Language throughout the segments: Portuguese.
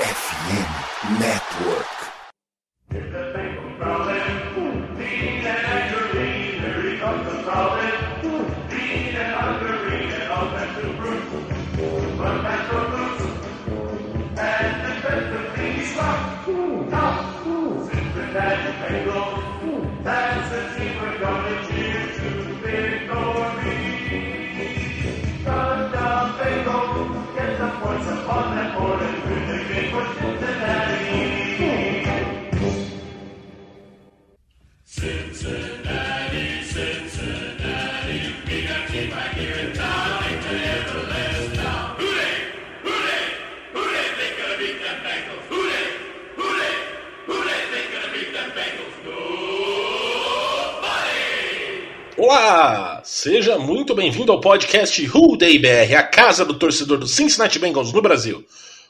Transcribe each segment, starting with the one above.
FM Network. Olá! Seja muito bem-vindo ao podcast Who Day BR, a casa do torcedor do Cincinnati Bengals no Brasil.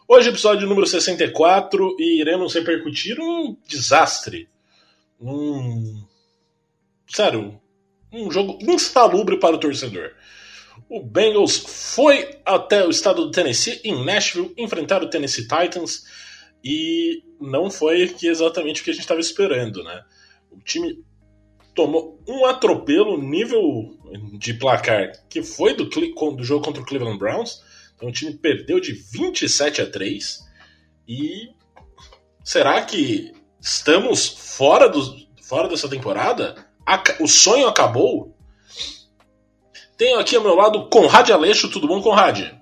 Hoje, episódio número 64, e iremos repercutir um desastre. Um. Sério, um jogo insalubre para o torcedor. O Bengals foi até o estado do Tennessee, em Nashville, enfrentar o Tennessee Titans, e não foi exatamente o que a gente estava esperando, né? O time tomou um atropelo nível de placar que foi do, do jogo contra o Cleveland Browns. Então o time perdeu de 27 a 3. E será que estamos fora, do, fora dessa temporada? O sonho acabou? Tenho aqui ao meu lado Conrad Aleixo. Tudo bom, Conrad?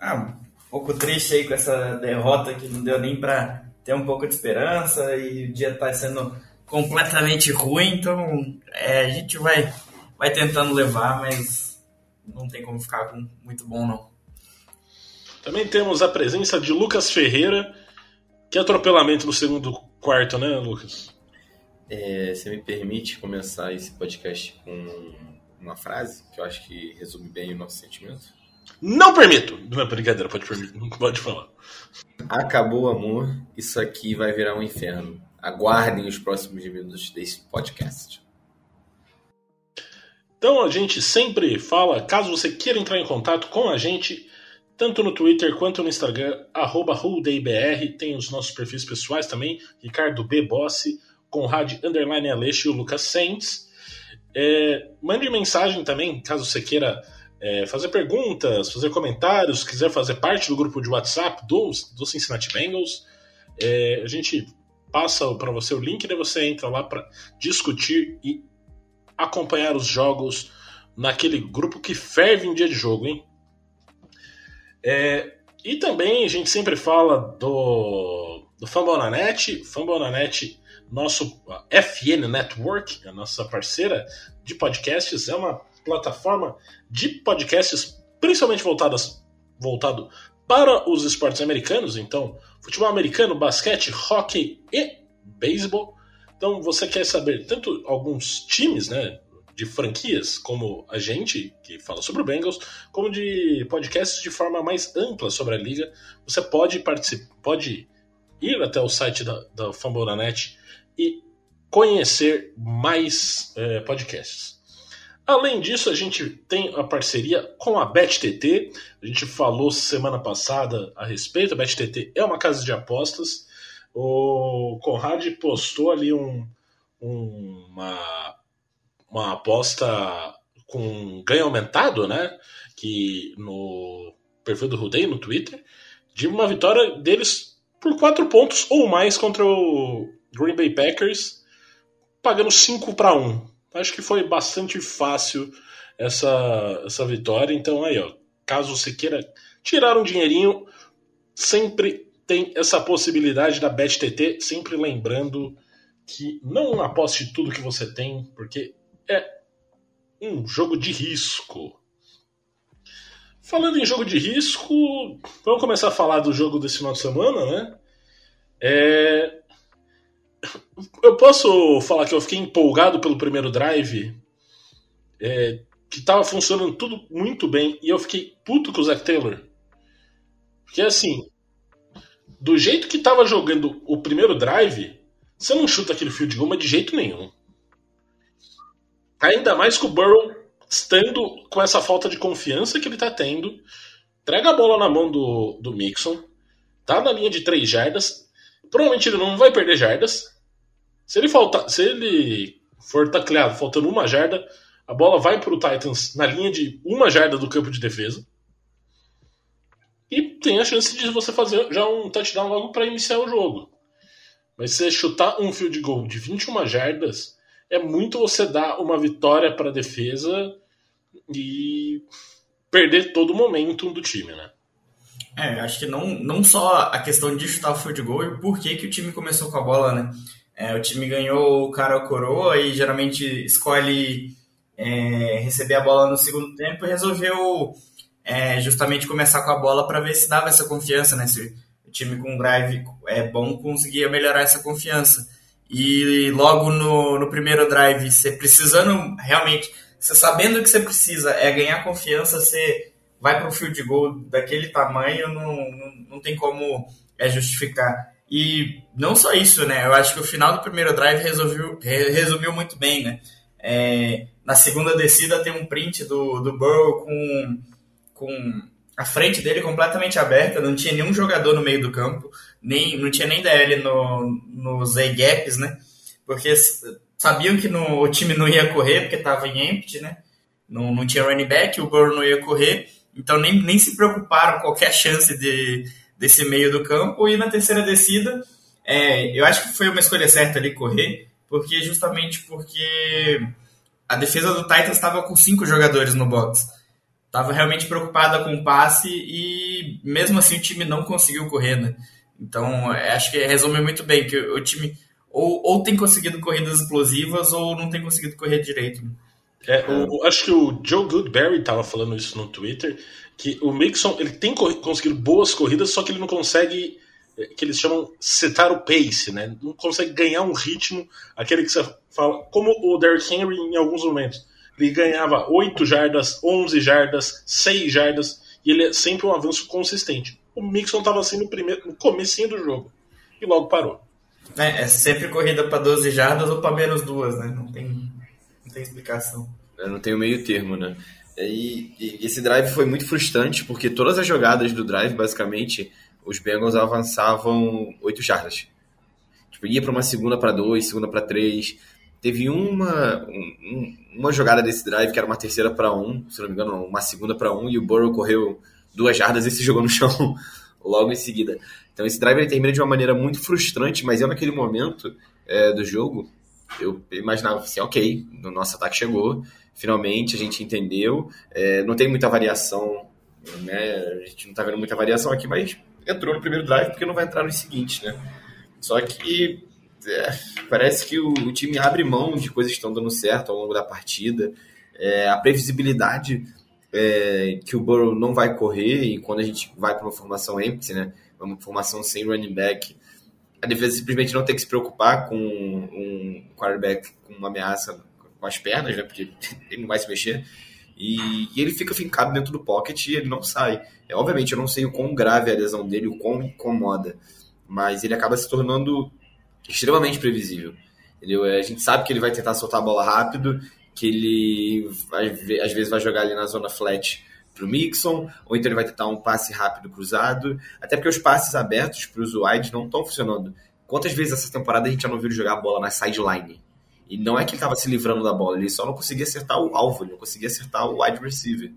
Ah, um pouco triste aí com essa derrota que não deu nem para ter um pouco de esperança e o dia está sendo completamente ruim, então é, a gente vai, vai tentando levar, mas não tem como ficar com muito bom não. Também temos a presença de Lucas Ferreira. Que atropelamento no segundo quarto, né, Lucas? É, você me permite começar esse podcast com uma frase que eu acho que resume bem o nosso sentimento? Não permito! Não é brincadeira, pode, pode falar. Acabou o amor, isso aqui vai virar um inferno aguardem os próximos minutos desse podcast. Então a gente sempre fala, caso você queira entrar em contato com a gente, tanto no Twitter quanto no Instagram, arroba tem os nossos perfis pessoais também, Ricardo B. Bossi, Conrad Underline Aleixo e o Lucas Sainz. É, mande mensagem também, caso você queira é, fazer perguntas, fazer comentários, quiser fazer parte do grupo de WhatsApp do, do Cincinnati Bengals. É, a gente passa para você o link, daí você entra lá para discutir e acompanhar os jogos naquele grupo que ferve em dia de jogo, hein? É, e também a gente sempre fala do, do Fambonanet, Fambonanet, nosso FN Network, a nossa parceira de podcasts, é uma plataforma de podcasts principalmente voltadas voltado para os esportes americanos, então futebol americano, basquete, hockey e beisebol. Então você quer saber tanto alguns times, né, de franquias, como a gente, que fala sobre o Bengals, como de podcasts de forma mais ampla sobre a liga, você pode participar, pode ir até o site da, da Fambonanet e conhecer mais é, podcasts. Além disso, a gente tem a parceria com a BetTT. A gente falou semana passada a respeito. A BetTT é uma casa de apostas. O Conrad postou ali um, um, uma, uma aposta com ganho aumentado, né? Que no perfil do Rudei no Twitter, de uma vitória deles por quatro pontos ou mais contra o Green Bay Packers, pagando 5 para 1 acho que foi bastante fácil essa, essa vitória. Então aí, ó, caso você queira tirar um dinheirinho, sempre tem essa possibilidade da BetTT, sempre lembrando que não aposte tudo que você tem, porque é um jogo de risco. Falando em jogo de risco, vamos começar a falar do jogo desse final de semana, né? É, eu posso falar que eu fiquei empolgado pelo primeiro drive, é, que tava funcionando tudo muito bem, e eu fiquei puto com o Zach Taylor. Porque assim, do jeito que tava jogando o primeiro drive, você não chuta aquele field goal de jeito nenhum. Ainda mais com o Burrow estando com essa falta de confiança que ele tá tendo. Entrega a bola na mão do, do Mixon. tá na linha de 3 jardas, provavelmente ele não vai perder jardas. Se ele faltar, se ele for tacleado faltando uma jarda, a bola vai para o Titans na linha de uma jarda do campo de defesa. E tem a chance de você fazer já um touchdown logo para iniciar o jogo. Mas se você chutar um field goal de 21 jardas, é muito você dar uma vitória para a defesa e perder todo o momento do time, né? É, acho que não, não só a questão de chutar o field goal e por que, que o time começou com a bola, né? É, o time ganhou o cara ou coroa e geralmente escolhe é, receber a bola no segundo tempo e resolveu é, justamente começar com a bola para ver se dava essa confiança, né? Se o time com drive é bom conseguia melhorar essa confiança. E logo no, no primeiro drive, você precisando realmente, você sabendo que você precisa é ganhar confiança, você vai para o field goal daquele tamanho, não, não, não tem como é, justificar. E não só isso, né? Eu acho que o final do primeiro drive resolveu, resumiu muito bem, né? É, na segunda descida tem um print do, do Burrow com, com a frente dele completamente aberta, não tinha nenhum jogador no meio do campo, nem não tinha nem DL no, nos A-gaps, né? Porque sabiam que no, o time não ia correr, porque estava em empty, né? Não, não tinha running back, o Burrow não ia correr, então nem, nem se preocuparam com qualquer chance de, desse meio do campo. E na terceira descida, é, eu acho que foi uma escolha certa ali correr, porque justamente porque a defesa do Titans estava com cinco jogadores no box. Estava realmente preocupada com o passe e mesmo assim o time não conseguiu correr, né? Então, é, acho que resume muito bem que o time ou, ou tem conseguido corridas explosivas ou não tem conseguido correr direito. Né? É, o, acho que o Joe Goodberry estava falando isso no Twitter, que o Mixon ele tem conseguido boas corridas, só que ele não consegue, é, que eles chamam setar o pace, né? Não consegue ganhar um ritmo, aquele que você fala, como o Derrick Henry em alguns momentos. Ele ganhava 8 jardas, 11 jardas, 6 jardas, e ele é sempre um avanço consistente. O Mixon estava assim no, primeiro, no comecinho do jogo, e logo parou. É, é sempre corrida para 12 jardas ou para menos duas, né? Não tem, não tem explicação. Eu não tenho meio termo, né? E, e, esse drive foi muito frustrante, porque todas as jogadas do drive, basicamente, os Bengals avançavam 8 jardas. Tipo, ia para uma segunda para dois, segunda para três. Teve uma, um, uma jogada desse drive que era uma terceira para um, se não me engano, uma segunda para um, e o Burrow correu duas jardas e se jogou no chão logo em seguida. Então esse drive ele termina de uma maneira muito frustrante, mas eu naquele momento é, do jogo, eu imaginava assim, ok, o nosso ataque chegou, finalmente a gente entendeu. É, não tem muita variação, né? A gente não está vendo muita variação aqui, mas entrou no primeiro drive porque não vai entrar no seguinte, né? Só que é, parece que o, o, time abre mão de coisas que estão dando certo ao longo da partida. É, a previsibilidade é, que o Burrow não vai correr e quando a gente vai para uma formação empty, né? Uma formação sem running back, a defesa simplesmente não tem que se preocupar com um quarterback com uma ameaça com as pernas, né? Porque ele não vai se mexer. E, e, ele fica fincado dentro do pocket e ele não sai. É, obviamente, eu não sei o quão grave é a lesão dele, o quão incomoda, mas ele acaba se tornando extremamente previsível. Entendeu? É, a gente sabe que ele vai tentar soltar a bola rápido, que ele às vezes vai jogar ali na zona flat para o Mixon, ou então ele vai tentar um passe rápido cruzado, até porque os passes abertos para os wide não estão funcionando. Quantas vezes essa temporada a gente já não viu jogar a bola na sideline? E não é que ele estava se livrando da bola, ele só não conseguia acertar o alvo, ele não conseguia acertar o wide receiver,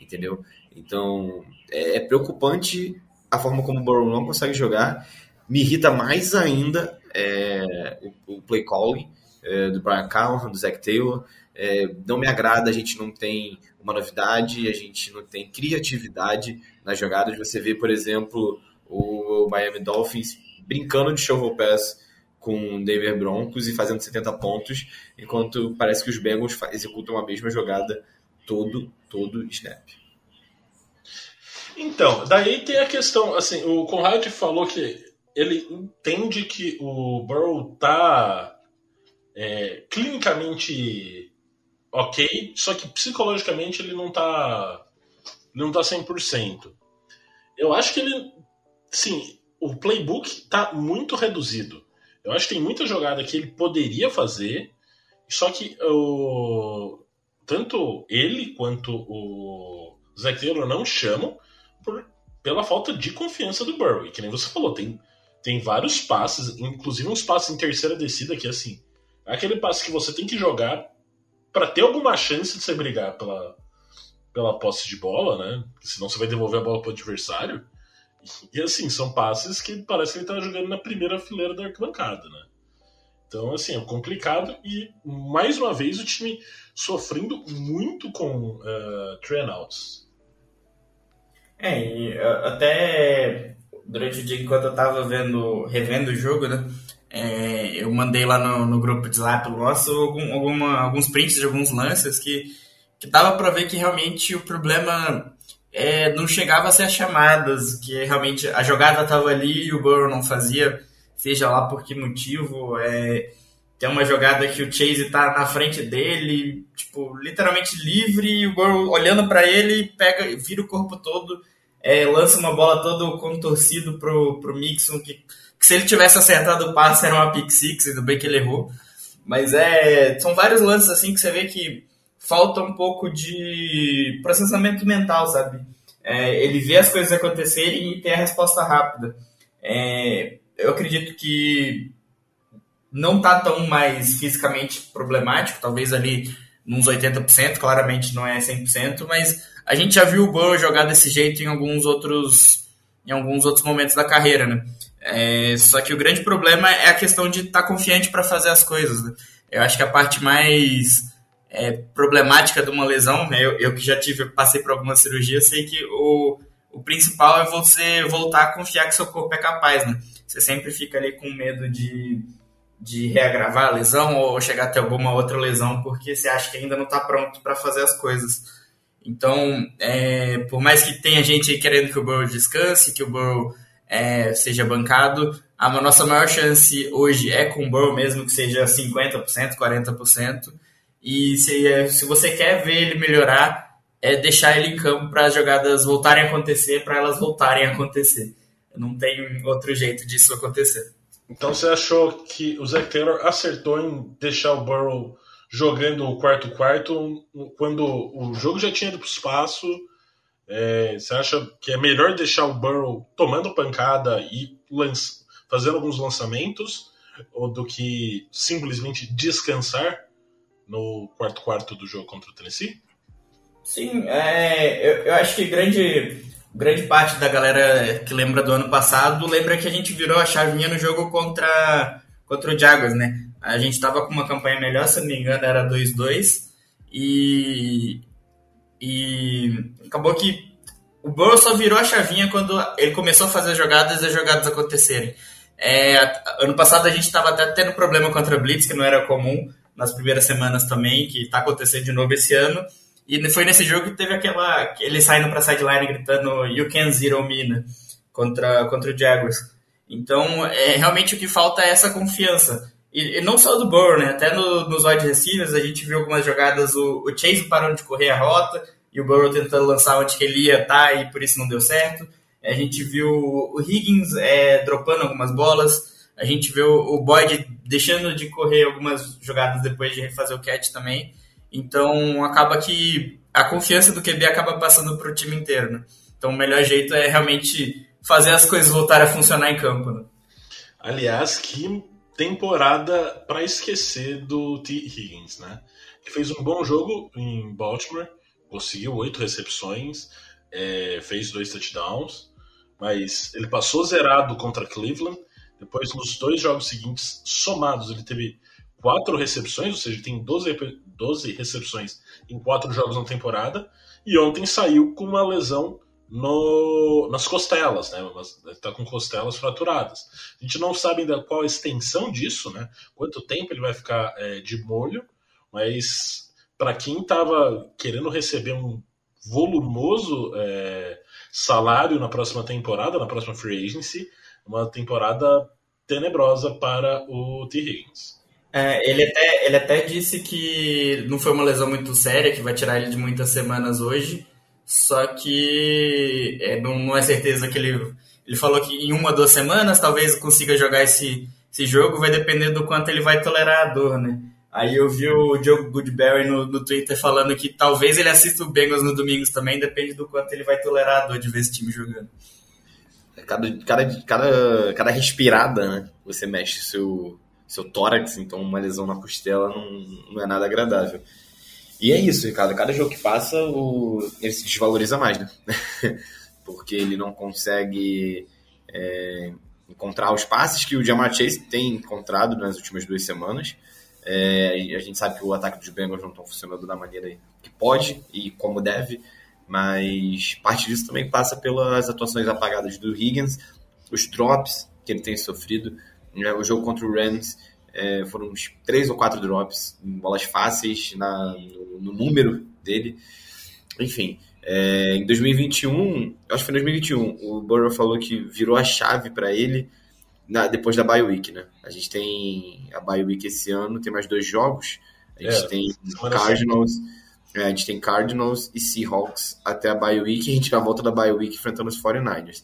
entendeu? Então, é, é preocupante a forma como o Burrow não consegue jogar. Me irrita mais ainda é, o, o, play calling é, do Brian Callahan, do Zach Taylor. É, não me agrada, a gente não tem uma novidade, a gente não tem criatividade nas jogadas. Você vê, por exemplo, o Miami Dolphins brincando de shovel pass com o Denver Broncos e fazendo 70 pontos, enquanto parece que os Bengals executam a mesma jogada todo, todo snap. Então, daí tem a questão, assim, o Conrad falou que ele entende que o Burrow tá é, clinicamente ok, só que psicologicamente ele não tá ele não tá 100%. Eu acho que ele, sim, o playbook tá muito reduzido. Eu acho que tem muita jogada que ele poderia fazer, só que o, tanto ele quanto o Zach Taylor não chamam por, pela falta de confiança do Burrow. E que nem você falou, tem, tem vários passes, inclusive uns passes em terceira descida que, assim, é aquele passe que você tem que jogar para ter alguma chance de você brigar pela, pela posse de bola, né? Senão você vai devolver a bola para o adversário. E assim, são passes que parece que ele tá jogando na primeira fileira da arquibancada, né? Então, assim, é complicado e, mais uma vez, o time sofrendo muito com uh, train outs. É, e até durante o dia, enquanto eu tava vendo, revendo o jogo, né? É, eu mandei lá no, no grupo de Zap nosso algum, alguma, alguns prints de alguns lances que, que dava para ver que realmente o problema é, não chegava a ser as chamadas, que realmente a jogada estava ali e o Burrow não fazia, seja lá por que motivo. É, tem uma jogada que o Chase tá na frente dele, tipo, literalmente livre, e o Burrow olhando para ele, pega, vira o corpo todo, é, lança uma bola todo contorcido pro, pro Mixon, que, que, se ele tivesse acertado o passe era uma pick six, ainda bem que ele errou. Mas é, são vários lances assim que você vê que falta um pouco de processamento mental, sabe? É, ele vê as coisas acontecerem e tem a resposta rápida. É, eu acredito que não tá tão mais fisicamente problemático, talvez ali nos 80%, claramente não é 100%, mas a gente já viu o Burrow jogar desse jeito em alguns outros em alguns outros momentos da carreira, né? É, só que o grande problema é a questão de estar tá confiante para fazer as coisas. Né? Eu acho que a parte mais é, problemática de uma lesão, né? eu, eu, que já tive, passei por alguma cirurgia, sei que o, o principal é você voltar a confiar que seu corpo é capaz, né? Você sempre fica ali com medo de, de reagravar a lesão ou chegar até alguma outra lesão porque você acha que ainda não está pronto para fazer as coisas. Então, é, por mais que tenha gente querendo que o Burrow descanse, que o Burrow é, seja bancado, a nossa maior chance hoje é com o Burrow, mesmo que seja 50%, 40%. E se, é, se você quer ver ele melhorar, é deixar ele em campo para as jogadas voltarem a acontecer, para elas voltarem a acontecer. Não tem outro jeito disso acontecer. Então você achou que o Zach Taylor acertou em deixar o Burrow jogando o quarto-quarto quando o jogo já tinha ido para o espaço? É, você acha que é melhor deixar o Burrow tomando pancada e fazendo alguns lançamentos ou do que simplesmente descansar? no quarto quarto do jogo contra o Tennessee? Sim, é, eu, eu acho que grande, grande parte da galera que lembra do ano passado lembra que a gente virou a chavinha no jogo contra, contra o Jaguars, né? A gente estava com uma campanha melhor, se não me engano, era 2-2. E, e acabou que o Burrow só virou a chavinha quando ele começou a fazer as jogadas e as jogadas acontecerem. É, ano passado a gente estava até tendo problema contra a Blitz, que não era comum nas primeiras semanas também, que está acontecendo de novo esse ano. E foi nesse jogo que teve aquela. ele saindo para sideline gritando You can zero me né? contra, contra o Jaguars. Então, é, realmente o que falta é essa confiança. E, e não só do Burrow, né? Até no, nos wide receivers a gente viu algumas jogadas, o, o Chase parando de correr a rota e o Burrow tentando lançar onde ele ia tá, e por isso não deu certo. A gente viu o Higgins é, dropando algumas bolas. A gente o, o Boyd deixando de correr algumas jogadas depois de refazer o catch também. Então acaba que a confiança do QB acaba passando para o time inteiro. Né? Então o melhor jeito é realmente fazer as coisas voltarem a funcionar em campo. Né? Aliás, que temporada para esquecer do T. Higgins, né? Que fez um bom jogo em Baltimore, conseguiu oito recepções, é, fez dois touchdowns, mas ele passou zerado contra Cleveland depois, nos dois jogos seguintes, somados, ele teve quatro recepções, ou seja, tem 12, 12 recepções em quatro jogos na temporada. E ontem saiu com uma lesão no, nas costelas, né? Está com costelas fraturadas. A gente não sabe ainda qual a extensão disso, né? Quanto tempo ele vai ficar é, de molho, mas para quem estava querendo receber um volumoso é, salário na próxima temporada, na próxima free agency, uma temporada tenebrosa para o T. Higgins. É, ele, até, ele até disse que não foi uma lesão muito séria, que vai tirar ele de muitas semanas hoje, só que é, não, não é certeza que ele. Ele falou que em uma, duas semanas talvez consiga jogar esse, esse jogo, vai depender do quanto ele vai tolerar a dor, né? Aí eu vi o Joe Goodberry no, no Twitter falando que talvez ele assista o Bengals no domingos também, depende do quanto ele vai tolerar a dor de ver esse time jogando. cada, cada, cada, cada respirada, né? Você mexe seu, seu tórax, então uma lesão na costela não, não é nada agradável. E é isso, Ricardo. Cada jogo que passa, o... ele se desvaloriza mais, né? Porque ele não consegue é, encontrar os passes que o Jamar Chase tem encontrado nas últimas duas semanas. É, a gente sabe que o ataque dos Bengals não está funcionando da maneira que pode e como deve, mas parte disso também passa pelas atuações apagadas do Higgins, os drops que ele tem sofrido. Né? O jogo contra o Rams é, foram uns três ou quatro drops, bolas fáceis na, no, no número dele. Enfim, é, em 2021, acho que foi em 2021, o Burrow falou que virou a chave para ele na, depois da bye week, né? A gente tem a bye week esse ano, tem mais dois jogos. A gente é, tem Cardinals, é, a gente tem Cardinals e Seahawks até a bye week, e a gente já volta da bye week enfrentando os 49ers.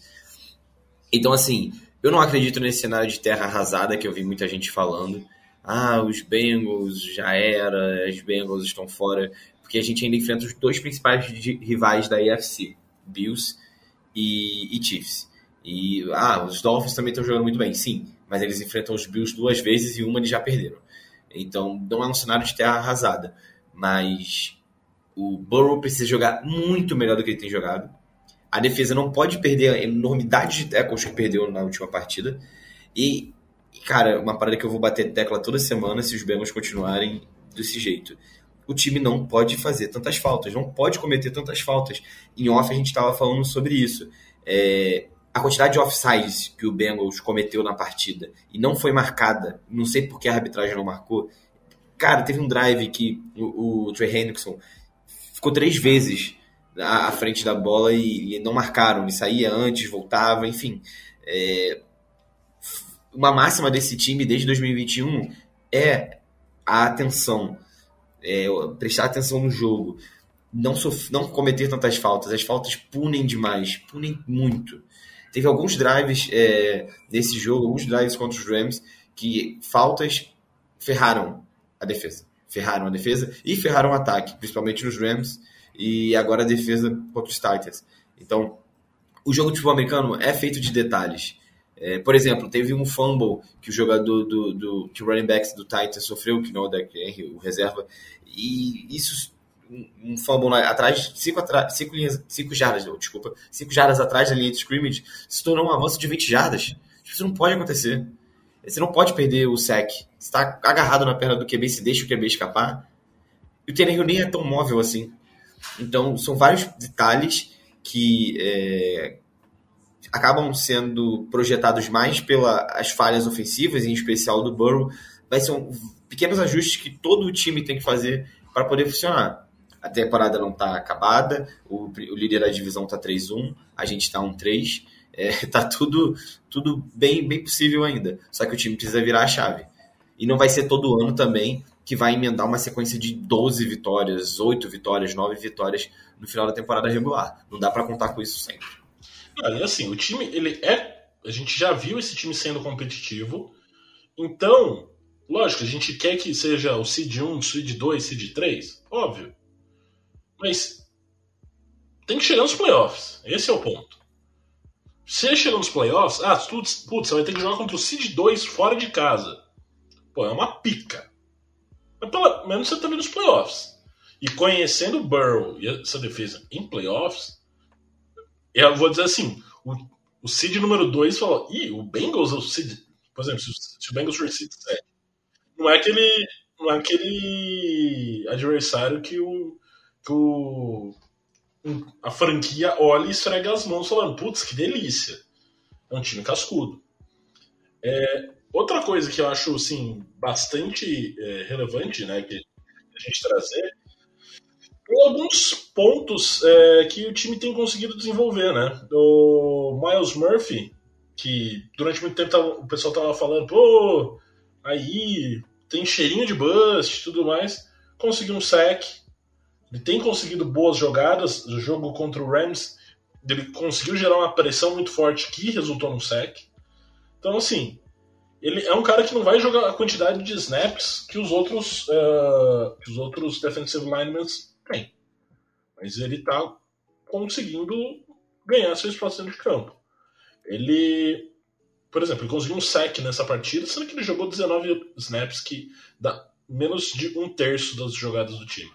Então, assim, eu não acredito nesse cenário de terra arrasada que eu vi muita gente falando. Ah, os Bengals já era, os Bengals estão fora porque a gente ainda enfrenta os dois principais rivais da AFC, Bills e, e Chiefs. E ah, os Dolphins também estão jogando muito bem, sim, mas eles enfrentam os Bills duas vezes e uma eles já perderam. Então não é um cenário de terra arrasada, mas o Burrow precisa jogar muito melhor do que ele tem jogado. A defesa não pode perder a enormidade de tackles que perdeu na última partida. E, cara, uma parada que eu vou bater tecla toda semana se os Bengals continuarem desse jeito o time não pode fazer tantas faltas, não pode cometer tantas faltas. Em off a gente estava falando sobre isso. É, a quantidade de offsides que o Bengals cometeu na partida e não foi marcada, não sei por que a arbitragem não marcou. Cara, teve um drive que o, o Trey Hendrickson ficou três vezes à, frente da bola e, e, não marcaram. Ele saía antes, voltava, enfim. É, uma máxima desse time desde 2021 é a atenção é, prestar atenção no jogo, não, não cometer tantas faltas. As faltas punem demais, punem muito. Teve alguns drives é, nesse jogo, alguns drives contra os Rams, que faltas ferraram a defesa. Ferraram a defesa e ferraram o ataque, principalmente nos Rams e agora a defesa contra os Titans. Então, o jogo de futebol americano é feito de detalhes. É, por exemplo, teve um fumble que o jogador do, do que o running back do Titans sofreu, que não é o Derrick Henry, o reserva, e isso um fumble atrás, cinco, atrás, cinco, linhas, cinco jardas, desculpa, cinco jardas atrás da linha de scrimmage, se tornou um avanço de 20 jardas. Isso não pode acontecer. Você não pode perder o sec. Você está agarrado na perna do QB, se deixa o QB escapar. E o Tannehill nem é tão móvel assim. Então, são vários detalhes que é, acabam sendo projetados mais pelas falhas ofensivas, em especial do Burrow, vai ser um, pequenos ajustes que todo o time tem que fazer para poder funcionar. A temporada não está acabada, o, o, líder da divisão está 3-1, a gente está 1-3, é, tá tudo, tudo bem, bem possível ainda. Só que o time precisa virar a chave. E não vai ser todo ano também que vai emendar uma sequência de 12 vitórias, 8 vitórias, 9 vitórias no final da temporada regular. Não dá para contar com isso sempre. Olha, assim, o time, ele é. A gente já viu esse time sendo competitivo. Então, lógico, a gente quer que seja o Seed 1, Seed 2, Seed 3. Óbvio. Mas tem que chegar nos playoffs. Esse é o ponto. Se chegar nos playoffs, ah, putz, putz, você vai ter que jogar contra o Seed 2 fora de casa. Pô, é uma pica. Mas pelo menos você tá nos playoffs. E conhecendo o Burrow e essa defesa em playoffs, eu vou dizer assim, o, o seed número 2 falou, ih, o Bengals é o seed, por exemplo, se, se o Bengals for seed 7, não é aquele, não é aquele adversário que o, que o a franquia olha e esfrega as mãos falando, putz, que delícia. É um time cascudo. É, outra coisa que eu acho assim, bastante é, relevante né, que a gente trazer tem alguns pontos é, que o time tem conseguido desenvolver, né? O Miles Murphy, que durante muito tempo tava, o pessoal tava falando, pô, aí tem cheirinho de bust e tudo mais, conseguiu um sack, ele tem conseguido boas jogadas, o jogo contra o Rams, ele conseguiu gerar uma pressão muito forte que resultou no sack. Então, assim, ele é um cara que não vai jogar a quantidade de snaps que os outros, uh, que os outros defensive linemen tem. Mas ele está conseguindo ganhar seu espaço de campo. ele, por exemplo, ele conseguiu um sec nessa partida, sendo que ele jogou 19 snaps, que dá menos de um terço das jogadas do time.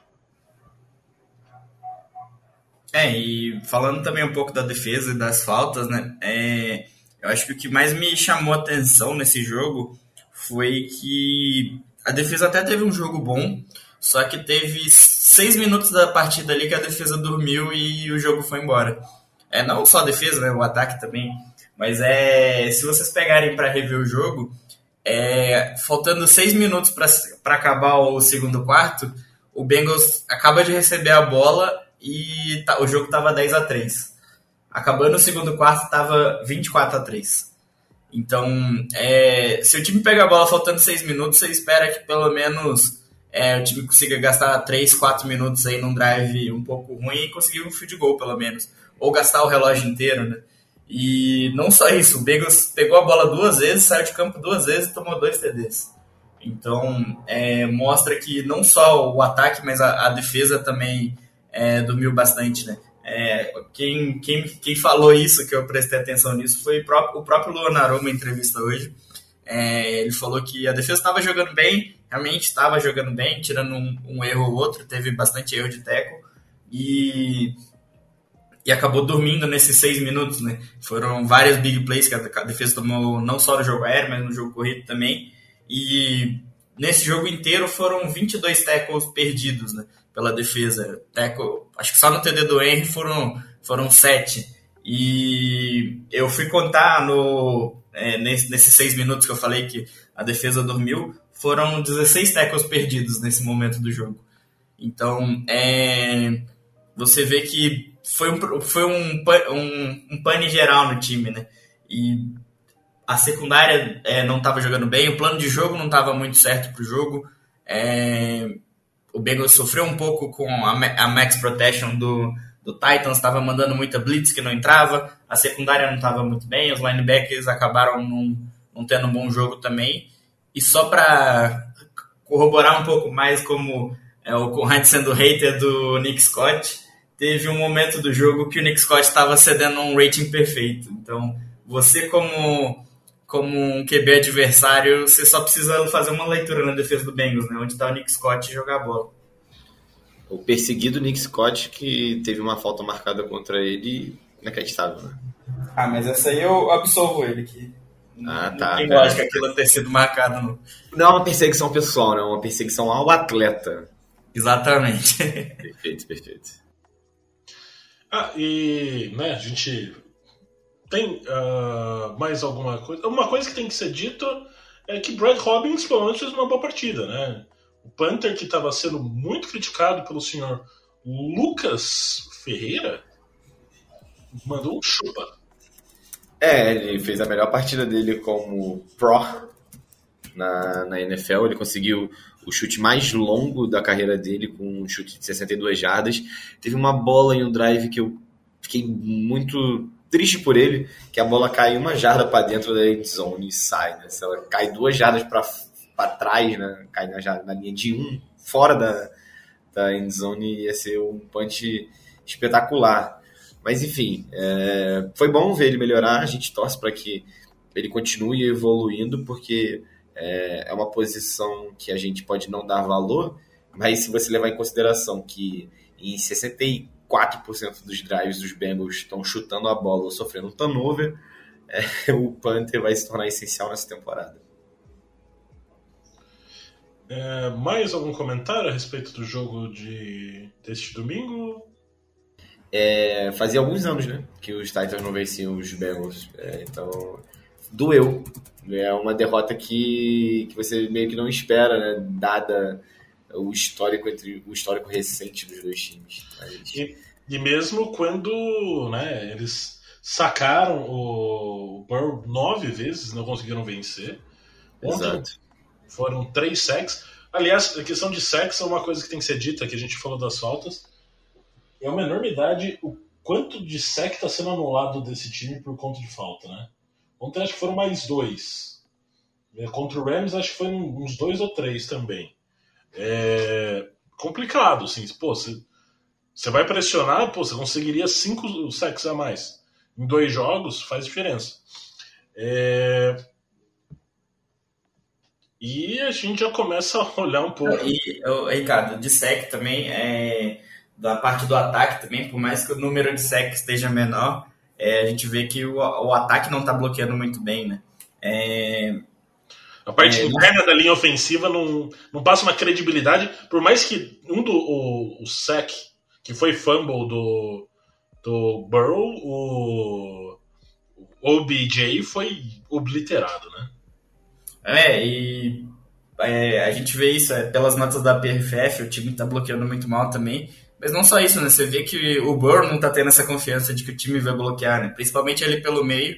É, e falando também um pouco da defesa e das faltas, né? É, eu acho que o que mais me chamou a atenção nesse jogo foi que a defesa até teve um jogo bom, só que teve seis minutos da partida ali que a defesa dormiu e o jogo foi embora. É não só a defesa, né? O ataque também. Mas é. Se vocês pegarem para rever o jogo, é, faltando seis minutos para acabar o segundo quarto, o Bengals acaba de receber a bola e tá, o jogo estava 10 a 3 Acabando o segundo quarto, estava 24 a 3 Então, é, se o time pega a bola faltando 6 minutos, você espera que pelo menos é, o time consiga gastar 3, 4 minutos aí num drive um pouco ruim e conseguir um field goal, pelo menos. Ou gastar o relógio inteiro, né? E não só isso, o Bengals pegou a bola duas vezes, saiu de campo duas vezes e tomou dois TDs. Então, é, mostra que não só o ataque, mas a, a defesa também é, dormiu bastante, né? É, quem, quem, quem falou isso, que eu prestei atenção nisso, foi o próprio, próprio Luan Aroma em entrevista hoje. É, ele falou que a defesa estava jogando bem, realmente estava jogando bem, tirando um, um, erro ou outro, teve bastante erro de teco, e, e acabou dormindo nesses seis minutos, né? Foram várias big plays que a, a defesa tomou, não só no jogo aéreo, mas no jogo corrido também, e nesse jogo inteiro foram 22 tackles perdidos, né? pela defesa. Teco, acho que só no TD do Henry foram, foram sete. E eu fui contar no, é, nesse, nesses seis minutos que eu falei que a defesa dormiu, foram 16 tackles perdidos nesse momento do jogo. Então, é, você vê que foi um, foi um, um, um pane geral no time, né? E a secundária é, não estava jogando bem, o plano de jogo não estava muito certo para o jogo. É, o Bengals sofreu um pouco com a, a max protection do, do Titans, estava mandando muita blitz que não entrava, a secundária não estava muito bem, os linebackers acabaram não, não tendo um bom jogo também. E só para corroborar um pouco mais como é, o Conrad sendo hater do Nick Scott, teve um momento do jogo que o Nick Scott estava cedendo um rating perfeito. Então, você como como um QB adversário, você só precisa fazer uma leitura na defesa do Bengals, né? Onde está o Nick Scott e jogar a bola. O perseguido Nick Scott, que teve uma falta marcada contra ele, inacreditável, né? Ah, mas essa aí eu absolvo ele, que ah, tá. Não tem lógica aquilo ter sido marcado. No... Não é uma perseguição pessoal, né? É uma perseguição ao atleta. Exatamente. Perfeito, perfeito. Ah, e né, a gente tem uh, mais alguma coisa? Uma coisa que tem que ser dita é que Brad Robbins, pelo menos, fez uma boa partida, né? O Panther, que estava sendo muito criticado pelo senhor Lucas Ferreira, mandou um chupa. É, ele fez a melhor partida dele como pro na, na NFL. Ele conseguiu o chute mais longo da carreira dele, com um chute de 62 jardas. Teve uma bola em um drive que eu fiquei muito triste por ele, que a bola cai uma jarda para dentro da end zone e sai, né? Se ela cai duas jardas para trás, né? Cai na, na, linha de um, fora da, da end zone, ia ser um punch espetacular. Mas enfim, é, foi bom ver ele melhorar. A gente torce para que ele continue evoluindo, porque é, é uma posição que a gente pode não dar valor, mas se você levar em consideração que em 64 4% dos drives dos Bengals estão chutando a bola ou sofrendo um turnover, é, o Panther vai se tornar essencial nessa temporada. É, mais algum comentário a respeito do jogo de deste domingo? É, fazia alguns anos, né, que os Titans não venciam os Bengals, é, então doeu. É uma derrota que, que você meio que não espera, né, dada o histórico entre o histórico recente dos dois times. E, e, mesmo quando né, eles sacaram o Burrow nove vezes, não conseguiram vencer. Ontem Exato. foram três sacks. Aliás, a questão de sacks é uma coisa que tem que ser dita, que a gente falou das faltas. É uma enormidade o quanto de sack está sendo anulado desse time por conta de falta, né? Ontem acho que foram mais dois. É, contra o Rams acho que foi uns dois ou três também é complicado, assim. Pô, você, vai pressionar, pô, você conseguiria cinco sacks a mais. em dois jogos faz diferença. É... E a gente já começa a olhar um pouco. E, Ricardo, de sec também, é, da parte do ataque também, por mais que o número de sec esteja menor, é, a gente vê que o, o ataque não está bloqueando muito bem, né? É, a parte é, interna da linha ofensiva não, não passa uma credibilidade, por mais que um do o, o sec, que foi fumble do, do Burrow, o, o OBJ foi obliterado, né? É, e é, a gente vê isso é, pelas notas da PRFF, o time tá bloqueando muito mal também. Mas não só isso, né? Você vê que o Burrow não tá tendo essa confiança de que o time vai bloquear, né? Principalmente ele pelo meio.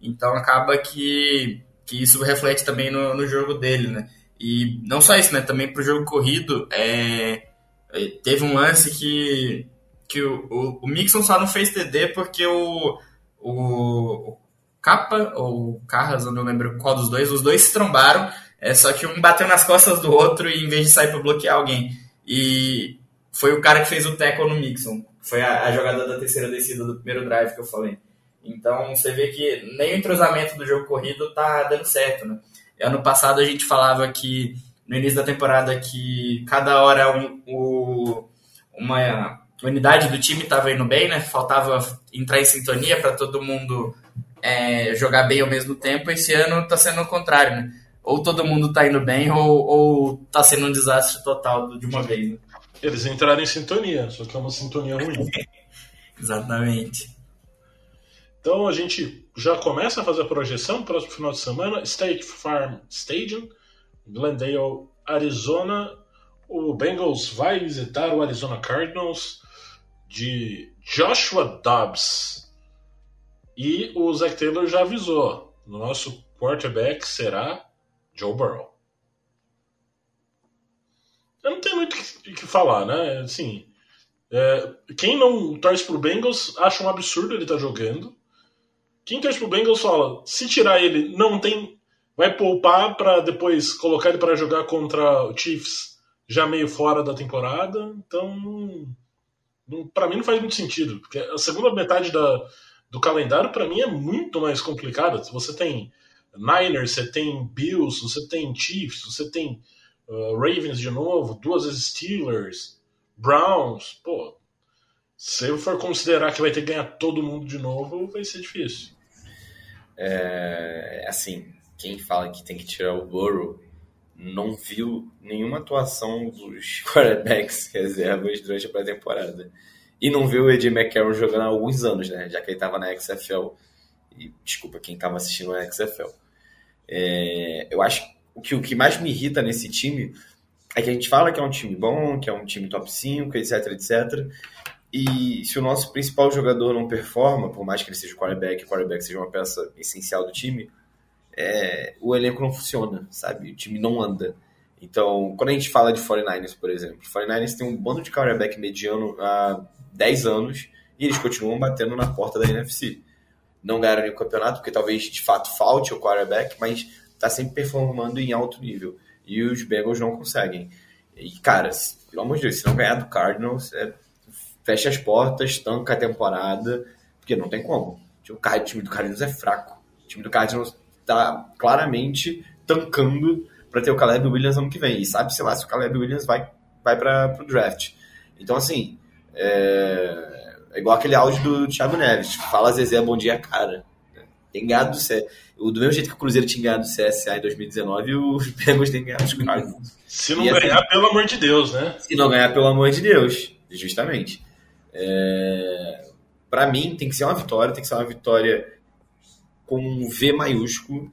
Então acaba que, que isso reflete também no, no jogo dele, né? E não só isso, né? Também pro jogo corrido, é, é teve um lance que, que o, o, o Mixon só não fez TD porque o, o, Capa ou Carras, eu não lembro qual dos dois, os dois se trombaram, é, só que um bateu nas costas do outro e em vez de sair para bloquear alguém. E foi o cara que fez o tackle no Mixon. Foi a, a, jogada da terceira descida do primeiro drive que eu falei. Então você vê que nem o entrosamento do jogo corrido tá dando certo, né? Ano passado a gente falava que no início da temporada que cada hora um, o, uma unidade do time estava indo bem, né? Faltava entrar em sintonia para todo mundo é, jogar bem ao mesmo tempo, esse ano está sendo o contrário, né? Ou todo mundo está indo bem, ou, ou tá sendo um desastre total de uma vez. Né? Eles entraram em sintonia, só que é uma sintonia ruim. Exatamente. Então a gente já começa a fazer a projeção próximo final de semana. State Farm Stadium, Glendale, Arizona. O Bengals vai visitar o Arizona Cardinals de Joshua Dobbs e o Zach Taylor já avisou: nosso quarterback será Joe Burrow. Eu não tenho muito o que, que falar, né? Assim, é, quem não torce pro Bengals acha um absurdo ele estar tá jogando. Torce pro Bengals fala: se tirar ele, não tem. Vai poupar para depois colocar ele para jogar contra o Chiefs já meio fora da temporada. Então, para mim não faz muito sentido. Porque a segunda metade da, do calendário, para mim, é muito mais complicado. Você tem Niners, você tem Bills, você tem Chiefs, você tem uh, Ravens de novo, duas vezes Steelers, Browns. Pô, se eu for considerar que vai ter que ganhar todo mundo de novo, vai ser difícil. É, assim, quem fala que tem que tirar o Burrow não viu nenhuma atuação dos quarterbacks reservas durante a pré-temporada e não viu o Eddie McCarron jogando há alguns anos, né? Já que ele estava na XFL. E, desculpa quem estava assistindo a XFL. É, eu acho que o que mais me irrita nesse time é que a gente fala que é um time bom, que é um time top 5, etc, etc. E se o nosso principal jogador não performa, por mais que ele seja o quarterback, o quarterback seja uma peça essencial do time, é, o elenco não funciona, sabe? O time não anda. Então, quando a gente fala de 49ers, por exemplo, 49ers tem um bando de quarterback mediano há 10 anos e eles continuam batendo na porta da NFC. Não ganharam nenhum campeonato, porque talvez de fato falte o quarterback, mas está sempre performando em alto nível. E os Bengals não conseguem. E, cara, pelo amor de Deus, se não ganhar do Cardinals, é, fecha as portas, tanca a temporada, porque não tem como. O time do Cardinals é fraco. O time do Cardinals está claramente tancando para ter o Caleb Williams ano que vem. E sabe-se lá se o Caleb Williams vai, vai para o draft. Então, assim, é, é igual aquele áudio do Thiago Neves. Fala Zezé, bom dia, cara. Tem ganhado do CSA. Do mesmo jeito que o Cruzeiro tinha ganhado do CSA em 2019, os Bengals têm ganhado os Cardinals. Se não e ganhar, assim, pelo amor de Deus, né? Se não ganhar, pelo amor de Deus, justamente. É, para mim, tem que ser uma vitória, tem que ser uma vitória com um V maiúsculo.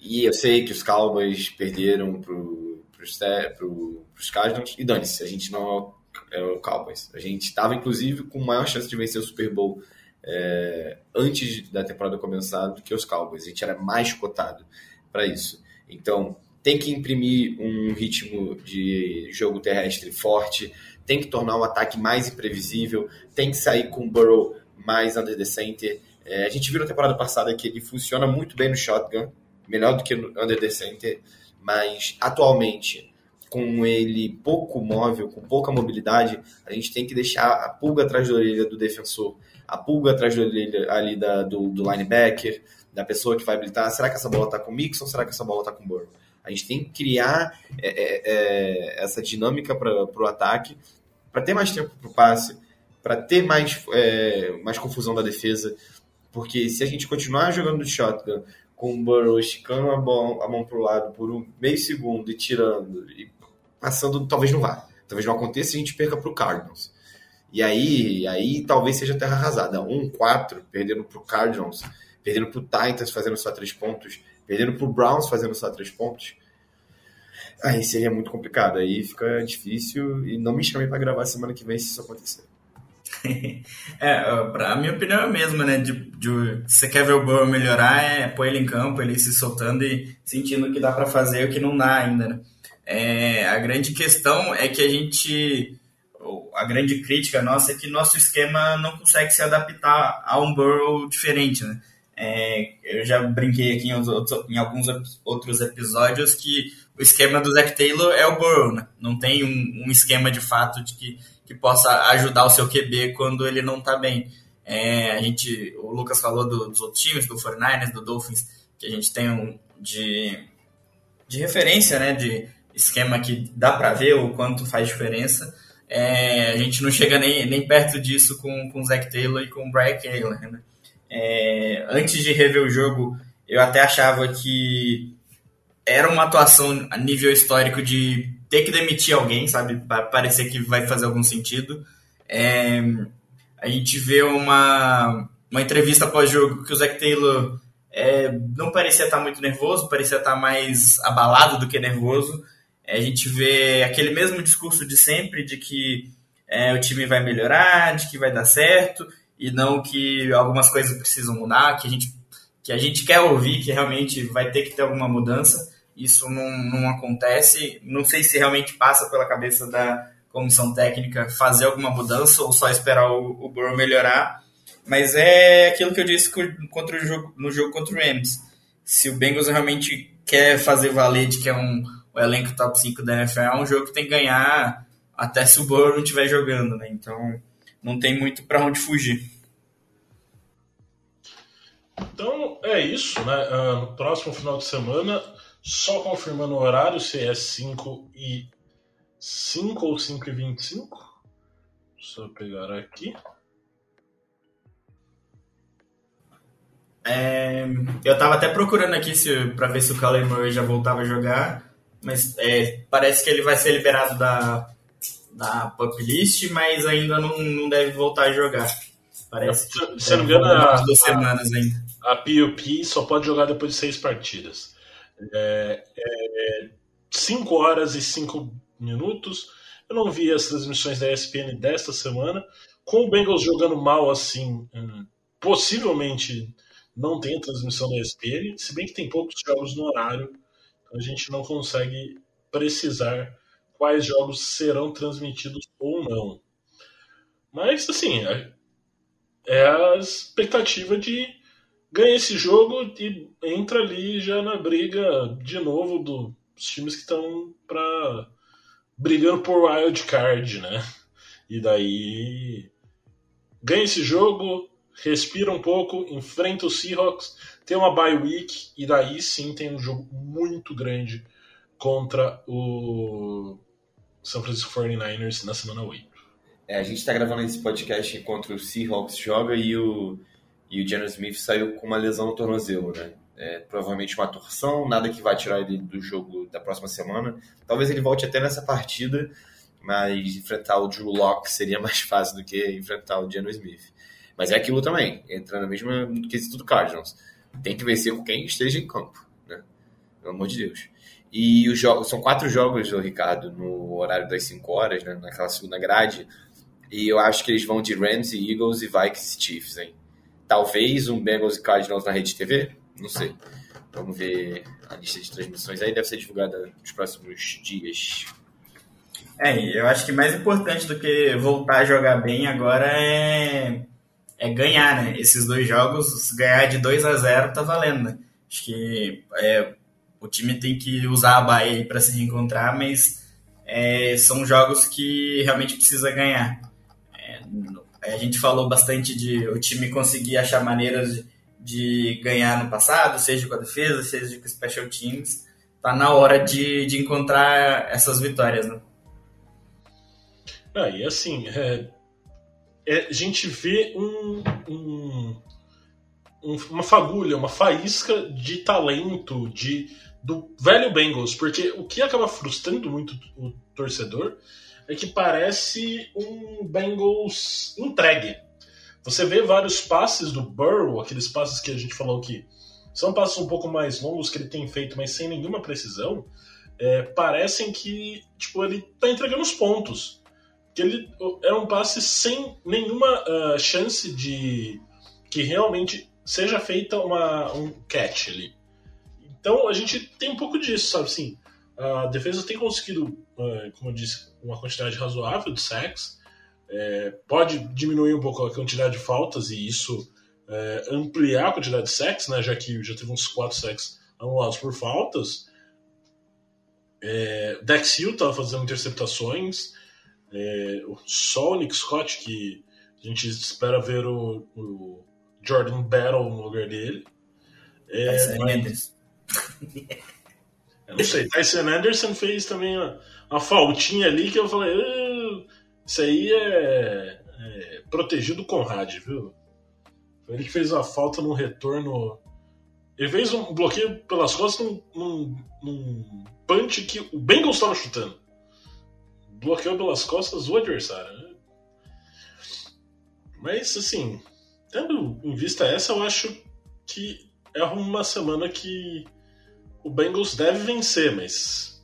E eu sei que os Cowboys perderam pro, pros, pro, pros Cardinals. E dane-se, a gente não é o Cowboys. A gente estava, inclusive, com maior chance de vencer o Super Bowl é, antes da temporada começar do que os Cowboys. A gente era mais cotado para isso. Então, tem que imprimir um ritmo de jogo terrestre forte, tem que tornar o ataque mais imprevisível, tem que sair com o Burrow mais under the center. É, a gente viu na temporada passada que ele funciona muito bem no shotgun, melhor do que no under the center, mas atualmente com ele pouco móvel, com pouca mobilidade, a gente tem que deixar a pulga atrás da orelha do defensor a pulga atrás do, ali da, do, do linebacker, da pessoa que vai habilitar. Será que essa bola está com o Mixon? Será que essa bola está com o Burrow? A gente tem que criar é, é, é essa dinâmica para o ataque, para ter mais tempo para o passe, para ter mais, é, mais confusão da defesa. Porque se a gente continuar jogando de shotgun com o Burrow esticando a mão, a mão para o lado por um meio segundo e tirando, e passando, talvez não vá. Talvez não aconteça e a gente perca para o Cardinals. E aí, aí talvez seja terra arrasada. 1-4, perdendo para o Cardinals, perdendo para o Titans fazendo só três pontos, perdendo para o Browns fazendo só três pontos. Aí seria muito complicado. Aí fica difícil e não me chamem para gravar semana que vem se isso acontecer. é, pra, a minha opinião é a mesma, né? De, de, você quer ver o Burrow melhorar, é pôr ele em campo, ele se soltando e sentindo que dá para fazer e o que não dá ainda, né? É, a grande questão é que a gente. A grande crítica nossa é que nosso esquema não consegue se adaptar a um Burrow diferente, né? É, eu já brinquei aqui em, em, alguns outros episódios que o esquema do Zach Taylor é o Burrow, né? Não tem um, um esquema de fato de que que possa ajudar o seu QB quando ele não está bem. É, a gente, o Lucas falou do, dos outros times, do 49ers, do Dolphins, que a gente tem um de, de referência, né, de esquema que dá para ver o quanto faz diferença. É, a gente não chega nem, nem perto disso com, com o Zach Taylor e com o Brian Taylor. Né? É, antes de rever o jogo, eu até achava que era uma atuação a nível histórico de ter que demitir alguém, sabe? Para parecer que vai fazer algum sentido. É, a gente vê uma, uma entrevista pós-jogo que o Zac Taylor é, não parecia estar muito nervoso, parecia estar mais abalado do que nervoso. É, a gente vê aquele mesmo discurso de sempre, de que é, o time vai melhorar, de que vai dar certo, e não que algumas coisas precisam mudar, que a gente, que a gente quer ouvir, que realmente vai ter que ter alguma mudança isso não, não acontece. Não sei se realmente passa pela cabeça da comissão técnica fazer alguma mudança ou só esperar o, o Burrow melhorar. Mas é aquilo que eu disse contra o jogo, no jogo contra o Rams. Se o Bengals realmente quer fazer valer de que é um o elenco top 5 da NFL, é um jogo que tem que ganhar até se o Burrow não estiver jogando, né? Então não tem muito para onde fugir. Então é isso, né? Uh, no próximo final de semana só confirmando o horário, se é 5 e 5 ou 5 e 25. Deixa eu pegar aqui. É, eu tava até procurando aqui para ver se o Kyler Murray já voltava a jogar, mas é, parece que ele vai ser liberado da, da pop list, mas ainda não, não deve voltar a jogar. Parece que se não me engano, a, duas semanas ainda. A PUP só pode jogar depois de seis partidas. É, é, 5 horas e 5 minutos. Eu não vi as transmissões da ESPN desta semana. Com o Bengals jogando mal assim, hum, possivelmente não tem transmissão da ESPN, se bem que tem poucos jogos no horário, então a gente não consegue precisar quais jogos serão transmitidos ou não. Mas, assim, é, é a expectativa de ganha esse jogo e entra ali já na briga de novo dos times que estão para brigando por wild card, né? E daí ganha esse jogo, respira um pouco, enfrenta o Seahawks, tem uma bye week e daí sim tem um jogo muito grande contra o São Francisco 49ers na semana 8. É, a gente está gravando esse podcast enquanto o Seahawks joga e o e o Geno Smith saiu com uma lesão no tornozelo, né? É, provavelmente uma torção, nada que vai tirar ele do jogo da próxima semana. Talvez ele volte até nessa partida, mas enfrentar o Drew Locke seria mais fácil do que enfrentar o Geno Smith. Mas é aquilo também, entra na mesma quesito do Cardinals. Tem que vencer com quem esteja em campo, né? Pelo amor de Deus. E os jogos, são quatro jogos, Ricardo, no horário das 5 horas, né? naquela segunda grade. E eu acho que eles vão de Rams e Eagles e Vikings e Chiefs, hein? Talvez um Bengals e Cardinals na Rede TV? Não sei. Vamos ver a lista de transmissões aí, deve ser divulgada nos próximos dias. É, eu acho que mais importante do que voltar a jogar bem agora é, é ganhar, né? Esses dois jogos, ganhar de 2 a 0 tá valendo, né? Acho que é, o time tem que usar a Bahia para se reencontrar, mas é, são jogos que realmente precisa ganhar. É, A gente falou bastante de o time conseguir achar maneiras de, de ganhar no passado, seja com a defesa, seja com special teams. Tá na hora de, de encontrar essas vitórias, né? Ah, e assim, é, é, a gente vê um, um, um, uma fagulha, uma faísca de talento de, do velho Bengals, porque o que acaba frustrando muito o torcedor é que parece um Bengals entregue. Você vê vários passes do Burrow, aqueles passes que a gente falou que são passes um pouco mais longos que ele tem feito, mas sem nenhuma precisão, é, parecem que tipo, ele está entregando os pontos. Que ele é um passe sem nenhuma uh, chance de que realmente seja feita uma, um catch ali. Então a gente tem um pouco disso, sabe assim? A defesa tem conseguido, uh, como eu disse, uma quantidade razoável de sacks. É, pode diminuir um pouco a quantidade de faltas e isso é, ampliar a quantidade de sacks, né, já que já teve uns 4 sacks anulados por faltas. É, Dex Hill estava fazendo interceptações. É, só o Nick Scott, que a gente espera ver o, o Jordan Battle no lugar dele. É, mas... Eu não sei, Tyson Anderson fez também uma, uma faltinha ali que eu falei, isso aí é, é protegido com rádio, viu? Foi ele que fez a falta no retorno. Ele fez um bloqueio pelas costas num, num, num punch que o Bengals estava chutando. Bloqueou pelas costas o adversário. Né? Mas, assim, tendo em vista essa, eu acho que é uma semana que o Bengals deve vencer, mas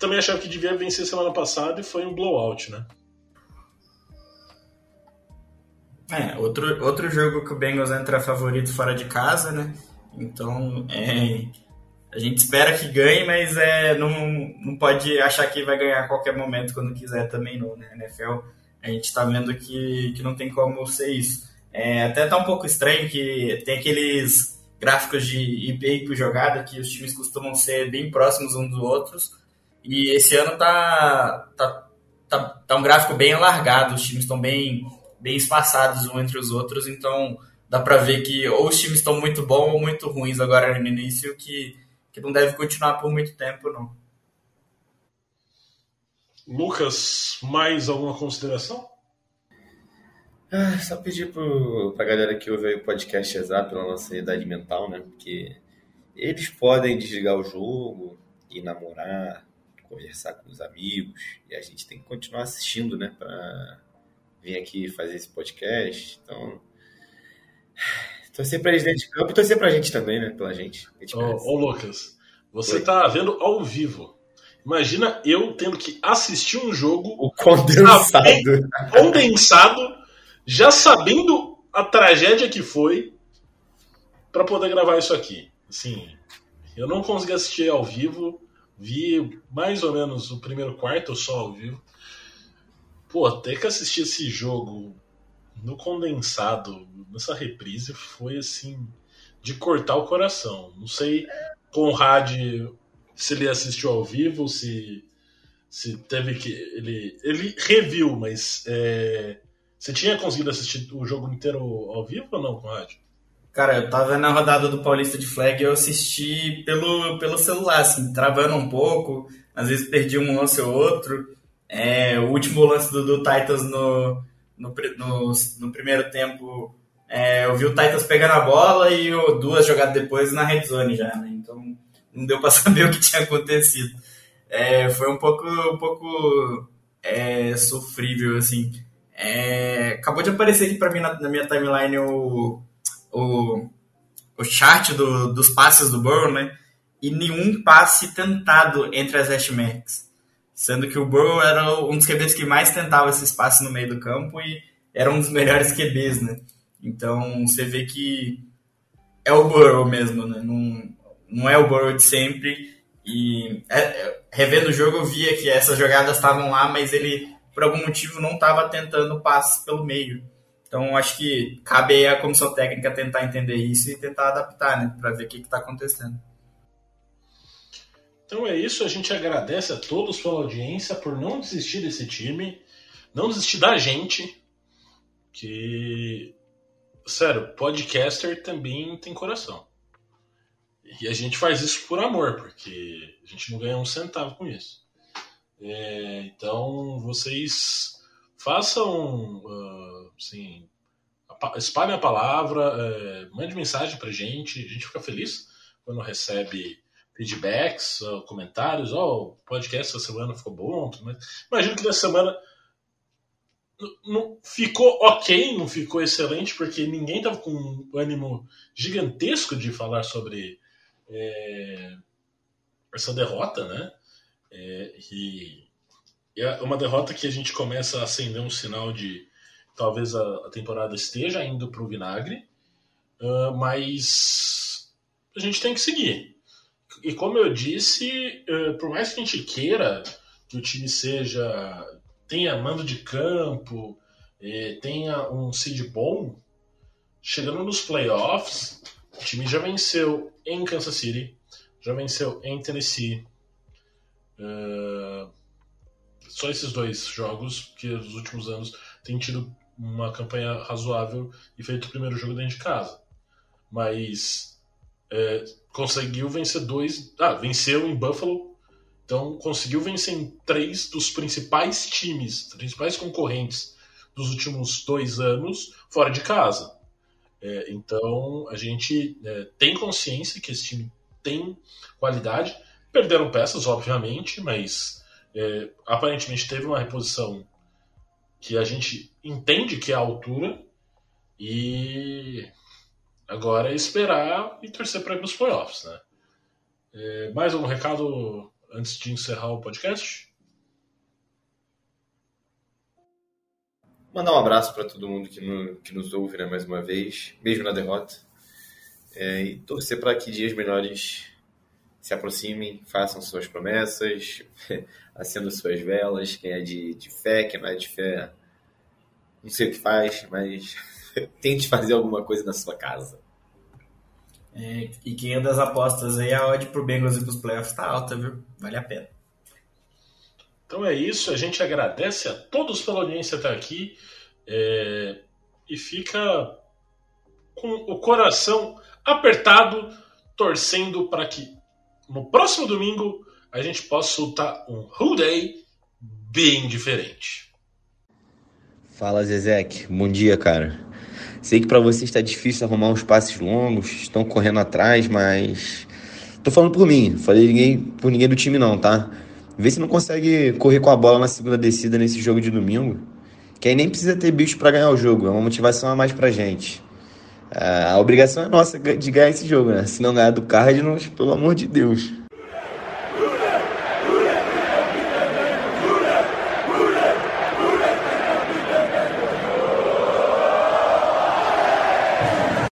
também achava que devia vencer semana passada e foi um blowout, né? É, outro, outro jogo que o Bengals entra favorito fora de casa, né? Então, é, a gente espera que ganhe, mas é, não, não pode achar que vai ganhar a qualquer momento quando quiser também não, né? NFL, a gente está vendo que, que não tem como ser isso. É, até tá um pouco estranho que tem aqueles gráficos de IP por jogada que os times costumam ser bem próximos uns dos outros. E esse ano tá, tá, tá, tá um gráfico bem alargado, os times estão bem bem espaçados um entre os outros, então dá para ver que ou os times estão muito bons ou muito ruins agora no início, que, que não deve continuar por muito tempo, não. Lucas, mais alguma consideração? Ah, só pedir pro, pra galera que ouve o podcast exato pela nossa idade mental, né? Porque eles podem desligar o jogo e namorar, conversar com os amigos, e a gente tem que continuar assistindo, né? Pra vir aqui fazer esse podcast. Então, torcer pra eles dentro de campo e torcer pra gente também, né? Pela gente. ô, ô, Lucas, você Oi. tá vendo ao vivo. Imagina eu tendo que assistir um jogo. O condensado. Condensado, já sabendo a tragédia que foi, para poder gravar isso aqui. Assim, eu não consegui assistir ao vivo, vi mais ou menos o primeiro quarto só ao vivo. Pô, até que assistir esse jogo no condensado, nessa reprise, foi assim, de cortar o coração. Não sei, Conrad, se ele assistiu ao vivo, se, se teve que. Ele, ele reviu, mas é, você tinha conseguido assistir o jogo inteiro ao vivo ou não, Conrad? Cara, eu tava na rodada do Paulista de Flag e eu assisti pelo, pelo celular, assim, travando um pouco, às vezes perdi um lance ou outro. É, o último lance do, do Titans no, no, no, no primeiro tempo, é, eu vi o Titans pegando a bola e eu, duas jogadas depois na red zone já, né? Então não deu para saber o que tinha acontecido. É, foi um pouco, um pouco é, sofrível, assim. É, acabou de aparecer aqui para mim na, na, minha timeline o, o, o chart do, dos passes do Burrow, né? E nenhum passe tentado entre as hashmarks. Sendo que o Burrow era um dos QBs que mais tentava esse espaço no meio do campo e era um dos melhores QBs, né? Então você vê que é o Burrow mesmo, né? Não, não é o Burrow de sempre. E é, é revendo o jogo eu via que essas jogadas estavam lá, mas ele por algum motivo não estava tentando passes pelo meio. Então acho que cabe à comissão técnica tentar entender isso e tentar adaptar, né? Para ver o que está acontecendo. Então é isso, a gente agradece a todos pela audiência, por não desistir desse time, não desistir da gente. que, sério, podcaster também tem coração. E a gente faz isso por amor, porque a gente não ganha um centavo com isso. É, então, vocês façam, uh, assim, espalhem a palavra, é, mande mensagem pra gente, a gente fica feliz quando recebe feedbacks, uh, comentários, ó, oh, o podcast essa semana ficou bom, mas imagino que nessa semana não ficou ok, não ficou excelente, porque ninguém tava com um ânimo gigantesco de falar sobre é, essa derrota, né? É, e é uma derrota que a gente começa a acender um sinal de talvez a, a temporada esteja indo para o vinagre, uh, mas a gente tem que seguir. E como eu disse, uh, por mais que a gente queira que o time seja tenha mando de campo, eh, tenha um seed bom, chegando nos playoffs, o time já venceu em Kansas City, já venceu em Tennessee. Uh, só esses dois jogos que nos últimos anos tem tido uma campanha razoável e feito o primeiro jogo dentro de casa. Mas é, conseguiu vencer dois. Ah, venceu em Buffalo. Então conseguiu vencer em três dos principais times, principais concorrentes dos últimos dois anos fora de casa. É, então a gente é, tem consciência que esse time tem qualidade. Perderam peças, obviamente, mas é, aparentemente teve uma reposição que a gente entende que é a altura e agora é esperar e torcer para ir nos playoffs, né? É, mais algum recado antes de encerrar o podcast? Mandar um abraço para todo mundo que, no, que, nos ouve né, mais uma vez, mesmo na derrota. É, e torcer para que dias melhores se aproximem, façam suas promessas, acendam suas velas. Quem é de, de fé, quem não é de fé, não sei o que faz, mas tente fazer alguma coisa na sua casa. É, e quem é das apostas aí, a odd pro Bengals e pros playoffs tá alta, viu? Vale a pena. Então é isso, a gente agradece a todos pela audiência até aqui é, e fica com o coração apertado, torcendo para que no próximo domingo a gente possa soltar um Who Day bem diferente. Fala Zezek, bom dia, cara. Sei que para você está difícil arrumar uns passes longos, estão correndo atrás, mas tô falando por mim, falei ninguém, por ninguém do time não, tá? Vê se não consegue correr com a bola na segunda descida nesse jogo de domingo, que aí nem precisa ter bicho para ganhar o jogo, é uma motivação a mais pra gente. A obrigação é nossa de ganhar esse jogo, né? Se não ganhar do Cardinals, pelo amor de Deus.